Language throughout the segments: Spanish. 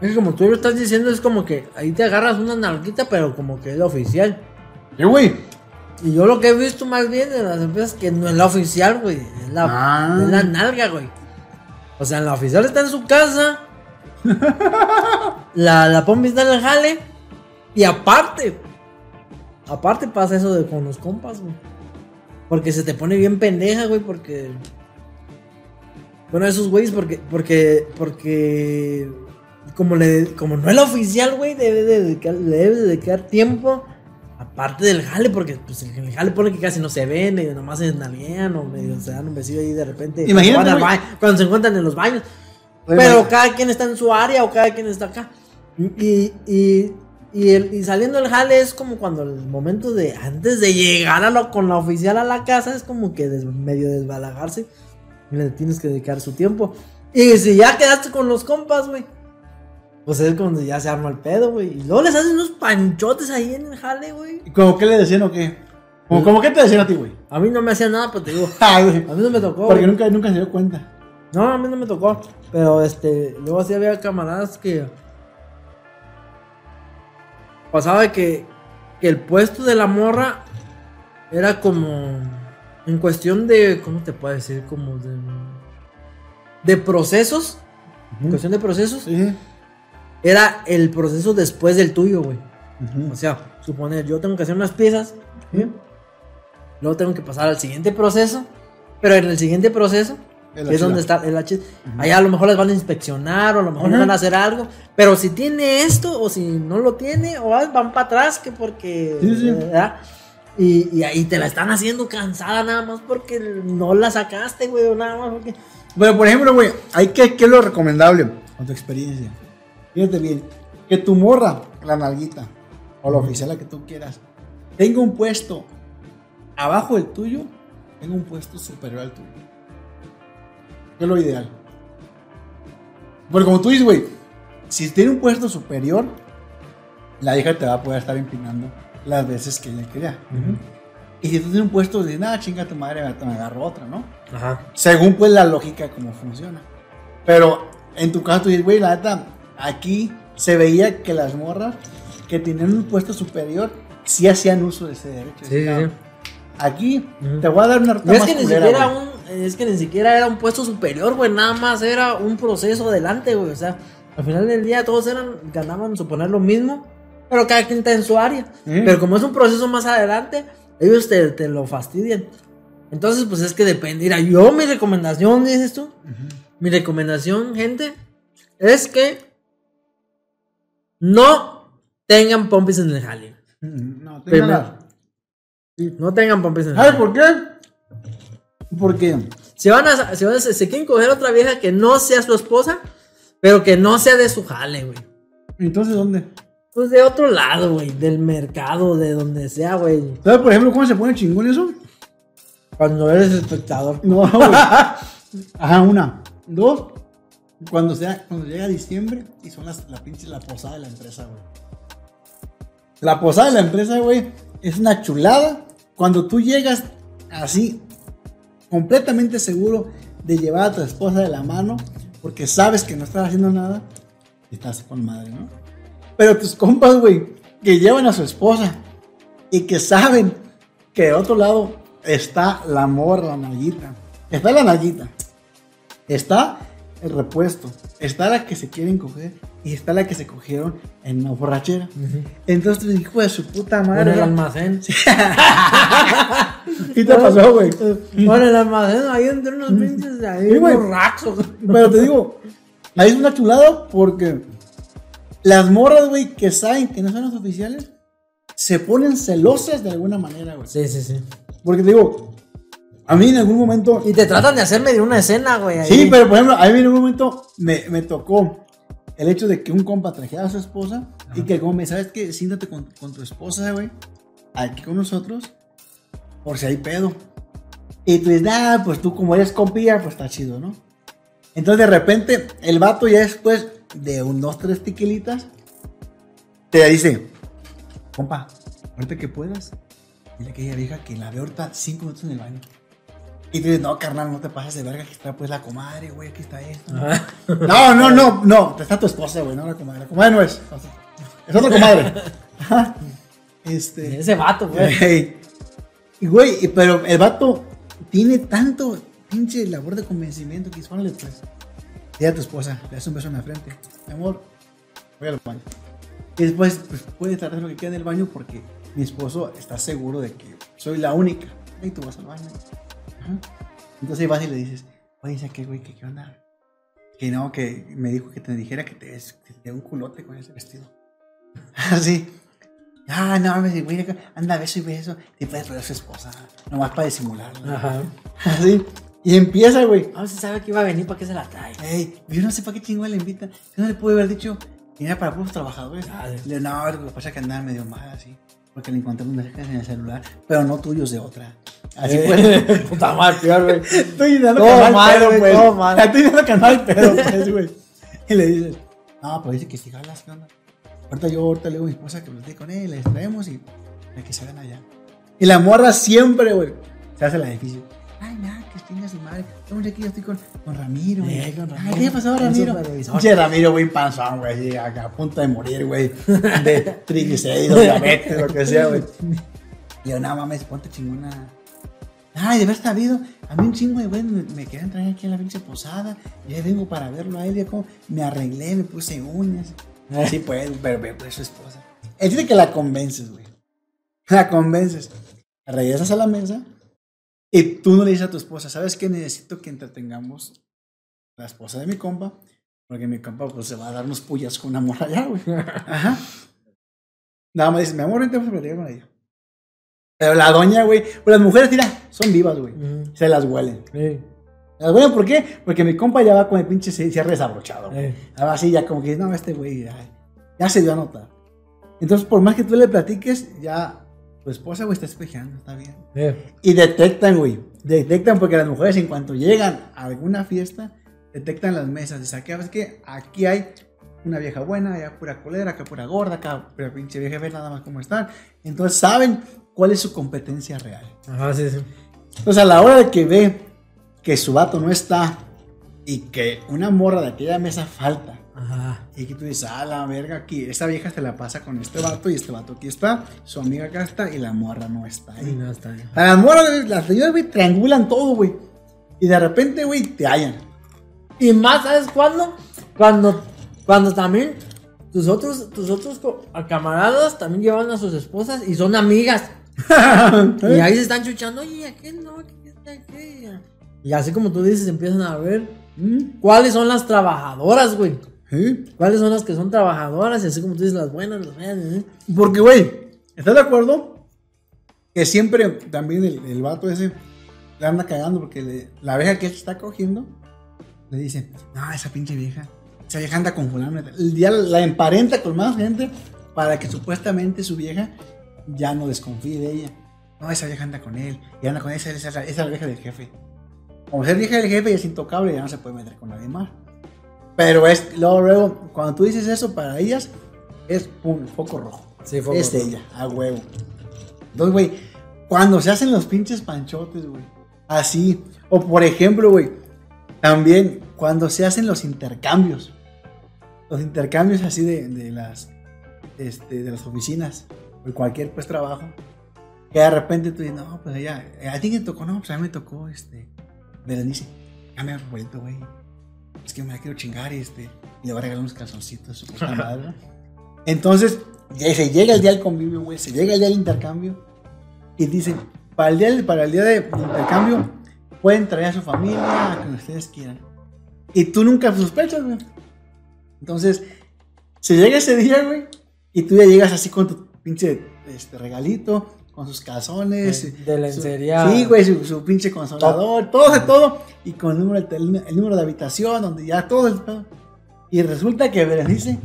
Es que como tú lo estás diciendo, es como que ahí te agarras una nalguita, pero como que es la oficial. ¿Qué, güey? Y yo lo que he visto más bien en las empresas que no es la oficial, güey. Es la, Ah. es la nalga, güey. O sea, la oficial está en su casa. la, la pompi está en el jale. Y aparte, aparte pasa eso de con los compas, güey. Porque se te pone bien pendeja, güey, porque. Bueno, esos güeyes, porque. Porque. Porque. Como, le, como no es la oficial, güey, debe de dedicar, le debe de dedicar tiempo. Aparte del jale, porque pues, el jale pone que casi no se ven, medio nomás se nalguean o medio se dan un besillo ahí de repente. cuando Imagínate, baño, cuando se encuentran en los baños. Oye, Pero cada quien está en su área o cada quien está acá. Y, y, y, el- y saliendo del jale es como cuando el momento de antes de llegar a lo- con la oficial a la casa es como que des- medio desbalagarse. Y le tienes que dedicar su tiempo. Y si ya quedaste con los compas, güey. Pues es cuando ya se arma el pedo, güey. Y luego les hacen unos panchotes ahí en el jale, güey. ¿Y ¿Cómo qué le decían o qué? ¿Cómo, cómo qué te decían a ti, güey? A mí no me hacían nada, pero te digo. A mí no me tocó. Porque güey. nunca, nunca se dio cuenta. No, a mí no me tocó. Pero este, luego sí había camaradas que. Pasaba que, que el puesto de la morra era como. En cuestión de. ¿Cómo te puedo decir? Como de. De procesos. En cuestión de procesos. Sí. Era el proceso después del tuyo, güey. O sea, suponer, yo tengo que hacer unas piezas. ¿sí? Luego tengo que pasar al siguiente proceso. Pero en el siguiente proceso Es donde está el H. Allá a lo mejor les van a inspeccionar o a lo mejor Ajá. van a hacer algo. Pero si tiene esto o si no lo tiene, o van para atrás que porque. Sí, sí. Y, y ahí te la están haciendo cansada nada más porque no la sacaste, güey, o nada más porque. Bueno, por ejemplo, güey, hay que, ¿qué es lo recomendable? Con tu experiencia. Fíjate bien, que tu morra, la nalguita, o la oficial, la que tú quieras, tenga un puesto abajo del tuyo, tenga un puesto superior al tuyo. ¿Qué es lo ideal? Porque como tú dices, güey, si tiene un puesto superior, la hija te va a poder estar empinando las veces que ella quiera. Y si tú tienes un puesto de nada, chinga tu madre, me me agarro otra, ¿no? Ajá. Según pues la lógica de cómo funciona. Pero en tu caso tú dices, güey, la neta, aquí se veía que las morras que tenían un puesto superior sí hacían uso de ese derecho. Sí. Aquí te voy a dar una No es que ni culera, siquiera güey". un, es que ni siquiera era un puesto superior, güey, nada más era un proceso adelante, güey, o sea, al final del día todos eran, ganaban suponer lo mismo, pero cada quien está en su área, pero como es un proceso más adelante, ellos te, te lo fastidian, entonces pues es que depende, mira, yo mi recomendación, dices tú, mi recomendación, gente, es que no tengan pompis en el jale, Mm, No, tenga Primero. nada. no tengan pompis en el ¿Sabes jale. por qué? Porque Si van a, si van a- se quieren coger otra vieja que no sea su esposa, pero que no sea de su jale, güey. entonces ¿dónde? Pues de otro lado, güey, del mercado, de donde sea, güey. ¿Sabes por ejemplo cómo se pone chingón eso? Cuando eres espectador. No, güey. Ajá, una. Dos. Cuando, sea, cuando llega diciembre y son las, la pinche la posada de la empresa, güey. La posada de la empresa, güey, es una chulada. Cuando tú llegas así, completamente seguro de llevar a tu esposa de la mano, porque sabes que no estás haciendo nada, y estás con madre, ¿no? Pero tus compas, güey, que llevan a su esposa y que saben que de otro lado está la morra, la nalguita. Está la nalguita. Está el repuesto. Está la que se quieren coger. Y está la que se cogieron en una borrachera. Entonces, hijo de su puta Bueno, madre. el almacén. ¿Qué te pasó, güey? Bueno, el almacén, ahí entre unos pinches, ahí Sí. Pero te digo, ahí es una chulada porque las morras, güey, que saben que no son los oficiales, se ponen celosas de alguna manera, güey. Sí, sí, sí. Porque te digo, a mí en algún momento Y te tratan de hacer medio una escena, güey. ahí. Sí, pero por ejemplo, a mí en un momento me, me tocó el hecho de que un compa trajera a su esposa y que como me sabes que siéntate con, con tu esposa, güey, aquí con nosotros, por si hay pedo. Y tú dices, ah, pues tú como eres compilla, pues está chido, ¿no? Entonces de repente el vato ya después de un dos, tres tequilitas, te dice, compa, ahorita que puedas, dile a aquella vieja que la veo ahorita cinco minutos en el baño. Y tú dices, no, carnal, no te pases de verga, aquí está pues la comadre, güey, aquí está esto. No, no, no, no, está tu esposa, güey, no la comadre. La comadre no es. Es otra comadre. Ajá. Este. Ese vato, güey. Ey. Y güey, pero el vato tiene tanto pinche labor de convencimiento que dice, órale, pues. Dile a tu esposa, le das un beso en la frente. Mi amor, voy al baño. Y después, pues puede tratar lo que queda en el baño porque mi esposo está seguro de que soy la única. Y tú vas al baño. Ajá. Entonces vas y le dices, oye, dice aquel güey, que qué onda? Que no, que me dijo que te dijera que te que te un culote con ese vestido. Así. Ah, no, me dice, güey, anda, beso y beso. Y puedes traer a su esposa. Nomás para disimularla. Ajá. Así. Y empieza, güey. A ver si sabe que iba a venir, ¿para qué se la trae? Ey, yo no sé para qué chingón le invitan. Yo no le pude haber dicho que era para puros trabajadores. Dale. Le no, lo que pasa es que andaba medio mal así. Porque le encontré unas mensajes en el celular, pero no tuyos de otra. Así pues. Puta madre, peor, güey. Estoy dando Todo mal, pedo, güey, pues. todo mal. Estoy dando que mal pedo, pues, güey. Y le dices, no, pero dice que si jalas, ¿qué onda? Ahorita yo, ahorita le digo a mi esposa que platique con él, le traemos y para que se allá. Y la morra siempre, güey, se hace la difícil. Tenga su madre. Estamos aquí, yo estoy con, con Ramiro, güey. ¿qué pasó, Un Ramiro? Pinche Ramiro, güey, panzón, güey, a punto de morir, güey. De triglicéridos, diabetes, lo que sea, güey. Y yo, no mames, ponte chingona. Ay, de haber sabido, a mí un chingo de güey me, me querían traer aquí a la pinche posada. Y ahí vengo para verlo a él. Y como me arreglé, me puse uñas. Así pues, pero ve pues su esposa. Es de que la convences, güey. La convences. Regresas a la mesa y tú no le dices a tu esposa, ¿sabes qué? Necesito que entretengamos la esposa de mi compa. Porque mi compa pues se va a dar unos pullas con una morra allá, güey. Ajá. Nada más dices, mi amor, vente vamos a platicar con ella. Pero la doña, güey, pues las mujeres, mira, son vivas, güey. Ujú. Se las huelen. Sí. Las huelen, ¿por qué? Porque mi compa ya va con el pinche cierre desabrochado. güey. Eh. Ahora sí, ya como que, no, este güey ya, ya se dio a notar. Entonces, por más que tú le platiques, ya tu esposa, güey, está espejeando, está bien. Y detectan, güey. Detectan porque las mujeres, en cuanto llegan a alguna fiesta, detectan las mesas. Dicen, ¿sabes qué? Aquí hay una vieja buena, allá pura colera, acá pura gorda, acá pura pinche vieja, ve nada más cómo están. Entonces, saben cuál es su competencia real. Ajá, sí, sí. Entonces, a la hora de que ve que su vato no está y que una morra de aquella mesa falta, Ajá. y que tú dices, ah, la verga, aquí, esta vieja se la pasa con este vato y este vato aquí está, su amiga acá está y la morra no está Y ahí. no está bien. A las morras, las señoras, güey, triangulan todo, güey. Y de repente, güey, te hallan. Y más, ¿sabes cuándo? Cuando, cuando también tus otros, tus otros camaradas también llevan a sus esposas y son amigas. Y ahí se están chuchando, oye, aquel no, que está aquella. Y así como tú dices, empiezan a ver cuáles son las trabajadoras, güey. ¿Cuáles son las que son trabajadoras? Y así como tú dices, las buenas, las feas. ¿eh? Porque, güey, ¿estás de acuerdo? Que siempre también el, el vato ese le anda cagando porque le- la vieja que está cogiendo le dice, no, esa pinche vieja, esa vieja anda con fulano. El día la emparenta con más gente para que supuestamente su vieja ya no desconfíe de ella. No, esa vieja anda con él, y anda con esa, esa, esa es la vieja del jefe. Como ser vieja del jefe y es intocable, ya no se puede meter con nadie más. Pero es, luego, luego, cuando tú dices eso para ellas, es pum, foco rojo. Sí, foco es rojo. ella, a huevo. Entonces, güey, cuando se hacen los pinches panchotes, güey, así, o por ejemplo, güey, también cuando se hacen los intercambios, los intercambios así de, de las, este, de las oficinas, o cualquier pues trabajo, que de repente tú dices, no, pues ella, a ti que tocó, no, pues a mí me tocó, este, Berenice, dame el favorito, güey, es que me la quiero chingar y este, y le voy a regalar unos calzoncitos. Entonces, se llega el día del convivio, güey, se llega el día del intercambio y dicen, para el día, del- para el día de intercambio, pueden traer a su familia, a quien ustedes quieran. Y tú nunca sospechas, güey. Entonces, se llega ese día, güey, y tú ya llegas así con tu pinche este, regalito, con sus calzones. De- de su- lencería. Sí, güey, su, su pinche consolador, todo de todo. Y con el número, tel- el número de habitación, donde ya todo el. Y resulta que Berenice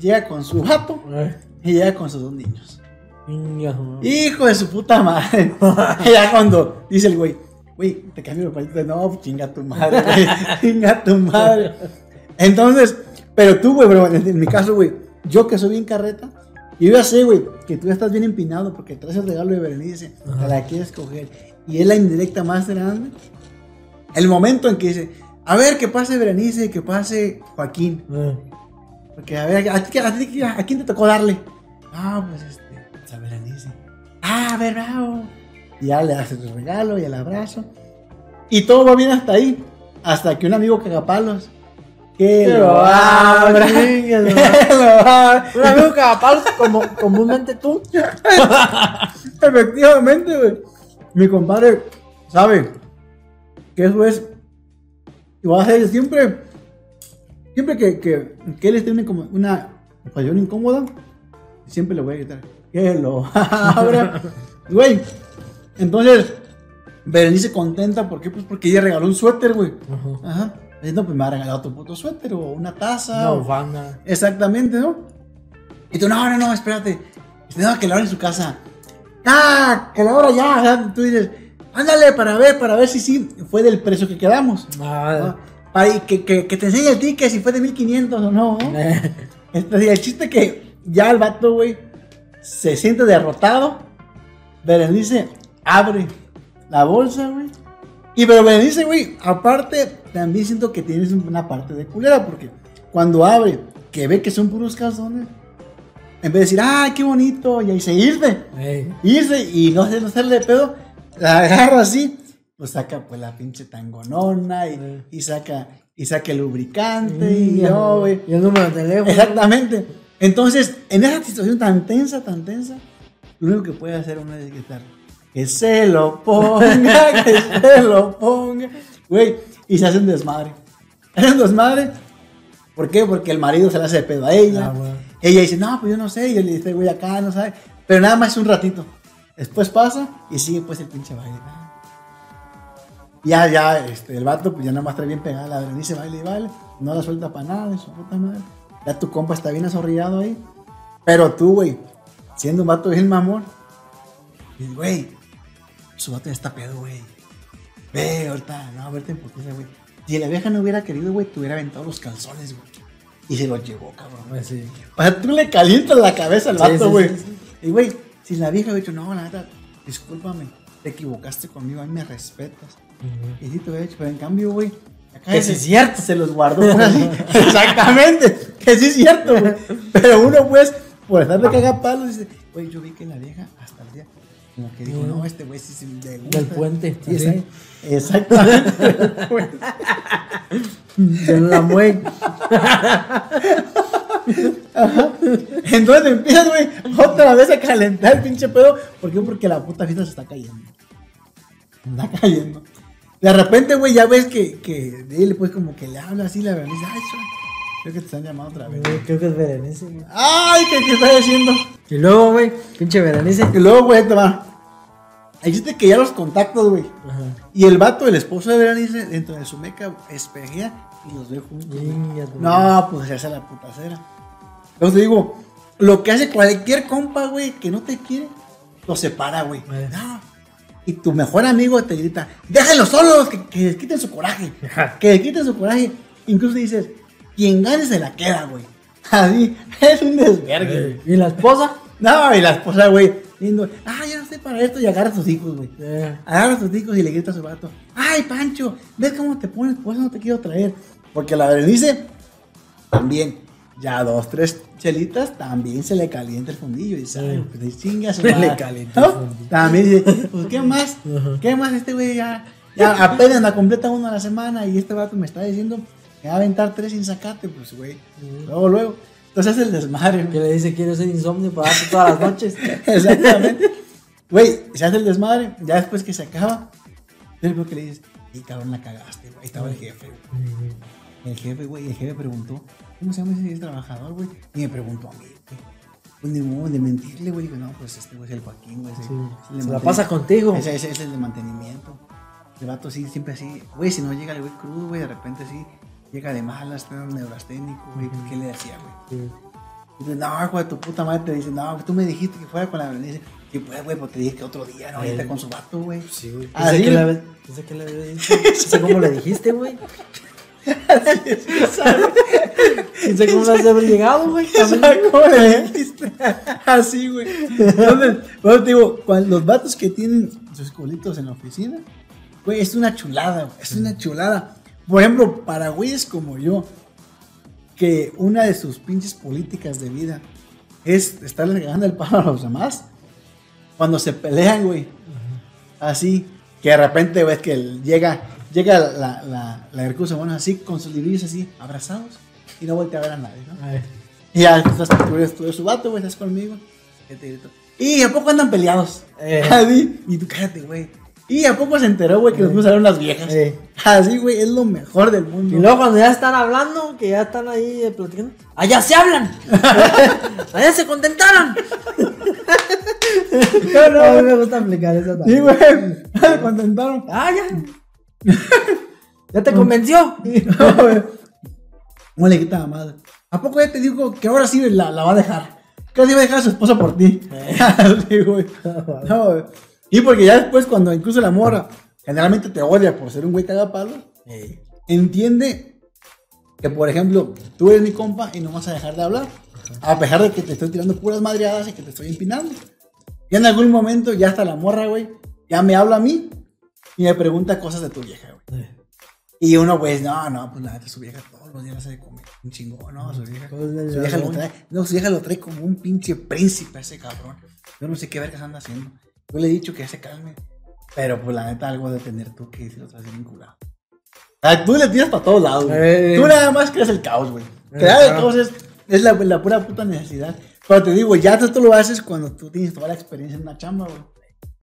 llega con su gato Eh, y llega con sus dos niños. Hijo de su puta madre. Ya cuando dice el güey, güey, te cambio el palito. No, chinga tu madre, güey. Chinga tu madre. Entonces, pero tú, güey, en, en mi caso, güey, yo que soy bien carreta, yo ya sé, güey, que tú ya estás bien empinado porque traes el regalo de Berenice, te la quieres coger. Y es la indirecta más grande el momento en que dice, a ver, que pase Berenice, que pase Joaquín. Eh, Porque, a ver, ¿a, ti- a, ti- a quién te tocó darle? Ah, pues este, pues a Berenice. Ah, a ver, bravo. Y ya le haces el regalo y el abrazo. Y todo va bien hasta ahí. Hasta que un amigo cagapalos. Que lo lo abra. que lo abra. Un amigo cagapalos, como comúnmente tú. Efectivamente, güey. Mi compadre sabe que eso es. Y va a ser siempre. Siempre que, que, que él esté en una, una ocasión incómoda, siempre le voy a gritar: Que lo abra. Güey. Entonces, Berenice contenta, ¿por qué? Pues porque ella regaló un suéter, güey. Ajá. Diciendo, pues me ha regalado tu puto suéter o una taza. No, o- bufanda. Exactamente, ¿no? Y tú, no, no, no, espérate. Dice, no, que la abra en su casa. ¡Ah! Que la abra ya. Tú dices, ándale para ver, para ver si sí fue del precio que quedamos. Ah, ¿no? Para que, que, que te enseñe el ticket si fue de 1500 o no. ¿no? Este, el chiste que ya el vato, güey, se siente derrotado. Berenice abre la bolsa, güey. Y pero Berenice, güey, aparte, también siento que tienes una parte de culera, porque cuando abre, que ve que son puros calzones, en vez de decir, ¡ay, qué bonito! Y ahí se irse, eh, irse y no, no hacerle pedo, la agarra así, pues saca pues la pinche tangonona y, y saca y saca el lubricante y güey. Y el número de teléfono. Exactamente. Entonces, en esa situación tan tensa, tan tensa, lo único que puede hacer uno es gritar, que se lo ponga, que se lo ponga. Güey, y se hace un desmadre. Hace un desmadre. ¿Por qué? Porque el marido se le hace de pedo a ella. Ah. Ella dice, no, pues yo no sé. Y yo le dice, güey, acá no sabe. Pero nada más es un ratito. Después pasa y sigue pues el pinche baile. Ya, ya, este, el vato, pues ya nada más trae bien pegada la Berenice, baile y baile. No la suelta para nada, su puta madre. Ya tu compa está bien azorrillado ahí. Pero tú, güey, siendo un vato bien mamón, güey, su vato ya está pedo, güey. Ve, ahorita, no, verte en putiza, güey. Si la vieja no hubiera querido, güey, te hubiera aventado los calzones, güey. Y se los llevó, cabrón. Sí. O sea, tú le calientas la cabeza al Sí, vato, sí, güey. Y, güey, si la vieja hubiera dicho, no, la neta, discúlpame, te equivocaste conmigo, a mí me respetas. Y sí te hubiera dicho, pero en cambio, güey, acá Que sí es cierto. Se los guardó por así. Exactamente, que sí es cierto, güey. Pero uno, pues, por estar de cagapalos, dice, güey, yo vi que la vieja hasta el día, como que dijo, no, este güey sí se le gusta. Del puente, Sí, exactamente. De la muey. Entonces empiezas, güey, otra vez a calentar el pinche pedo. ¿Por qué? Porque la puta fiesta se está cayendo. Está cayendo. De repente, güey, ya ves que, que él, pues, como que le habla así, la verdad, dice, ay, suena. Creo que te están llamando otra vez. Creo que es Berenice, güey. Ay, ¿qué, qué estás haciendo? Y luego, güey, pinche Berenice. Y luego, güey, te va. Existe que ya los contactos, güey. Y el vato, el esposo de Berenice, dentro de su meca, espejea y los ve juntos. güey. No, pues se hace la putacera. Entonces te digo, lo que hace cualquier compa, güey, que no te quiere, lo separa, güey. Eh. No. Y tu mejor amigo te grita, déjenlos solos, que, que les quiten su coraje. Ajá. Que les quiten su coraje. Incluso dices, quien gane se la queda, güey. Así, es un desvergue. ¿Y la esposa? No, y la esposa, güey, diciendo, ah, yo no sé para esto, y agarra a sus hijos, güey. Eh, Agarra a sus hijos y le grita a su vato, ay, Pancho, ¿ves cómo te pones? Por eso no te quiero traer. Porque la Berenice, también, ya dos, tres chelitas, también se le calienta el fundillo. Y ay, pues chinga su Le madre", calienta ¿no? el fundillo. También dice, pues, ¿qué más? ¿Qué más este güey ya? Ya apenas la completa uno a la semana y este vato me está diciendo que va a aventar tres sin sacate, pues, güey. Luego, luego. Entonces es el desmadre, que le dice, quiero ser insomnio para darte todas las noches. Exactamente. Güey, se hace el desmadre. Ya después que se acaba, yo creo que le dices, y cabrón, la cagaste, güey. Ahí estaba el jefe, güey. El jefe, güey, el jefe preguntó, ¿cómo se llama ese trabajador, güey? Y me preguntó a mí, güey. Pues modo de mentirle, güey. Digo, no, pues este güey es el Joaquín, güey. Sí. de Se la manten- pasa contigo. Ese, ese es el de mantenimiento. El vato sí, siempre así. Güey, si no llega el güey crudo, güey, de repente sí. Llega de malas, un neurasténico, güey. ¿Qué le decía, güey? Sí. Dice, no, de tu puta madre, te dice, no, tú me dijiste que fuera con la Berenice. Y pues, güey, pues te dije que otro día, no, ahorita con su vato, güey. Sí, güey. Ah, Pensé ¿sí? que la pensé que le había dicho. No sé cómo le dijiste, güey. No sé cómo le has de haber llegado, güey. ¿Sabes cómo le dijiste? Así, güey. Entonces, bueno, te digo, los vatos que tienen sus colitos en la oficina, Güey, es una chulada, güey, es una chulada. Por ejemplo, para güeyes como yo, que una de sus pinches políticas de vida es estarle cagando el palo a los demás. Cuando se pelean, güey. Así, que de repente ves que llega, llega la, la, la recurso humano así, con sus librillos así, abrazados, y no voltea a ver a nadie, ¿no? Ay. Y ya, estás, tú eres, tú eres su vato, güey, estás conmigo. Y te grito, ¿Y a poco andan peleados? Eh. Así, y tú cállate, güey. ¿Y a poco se enteró, güey, que nos cruzaron las viejas? Eh. Así, güey, es lo mejor del mundo. Y luego cuando ya están hablando, que ya están ahí eh, platicando, allá se hablan, allá se contentaron. no, no, a mí me gusta aplicar eso Sí, también. güey, se contentaron. Ah, ya. ¿Ya te convenció? No, güey. No le quita la madre. ¿A poco ya te dijo que ahora sí la, la va a dejar? Que ahora sí va a dejar a su esposa por ti. Sí, güey. No, güey. Y porque ya después, cuando incluso la morra generalmente te odia por ser un güey cagapalos, Eh, entiende que, por ejemplo, tú eres mi compa y no vas a dejar de hablar. A pesar de que te estoy tirando puras madreadas y que te estoy empinando. Y en algún momento ya hasta la morra, güey, ya me habla a mí y me pregunta cosas de tu vieja, güey. eh. Y uno, pues, no, no, pues la neta, su vieja todos los días hace de comer. Un chingón, no, su vieja. Pues, Su vieja lo trae, no, su vieja lo trae como un pinche príncipe ese cabrón. Yo no sé qué vergas anda haciendo. Yo le he dicho que se calme. Pero pues la neta, algo de tener tú que si lo traes bien curado. Tú le tiras para todos lados, güey. Eh. Tú nada más creas el caos, güey. Eh, Crear el caos es, es la, la pura puta necesidad. Pero te digo, ya tú, tú lo haces cuando tú tienes toda la experiencia en una chamba, güey.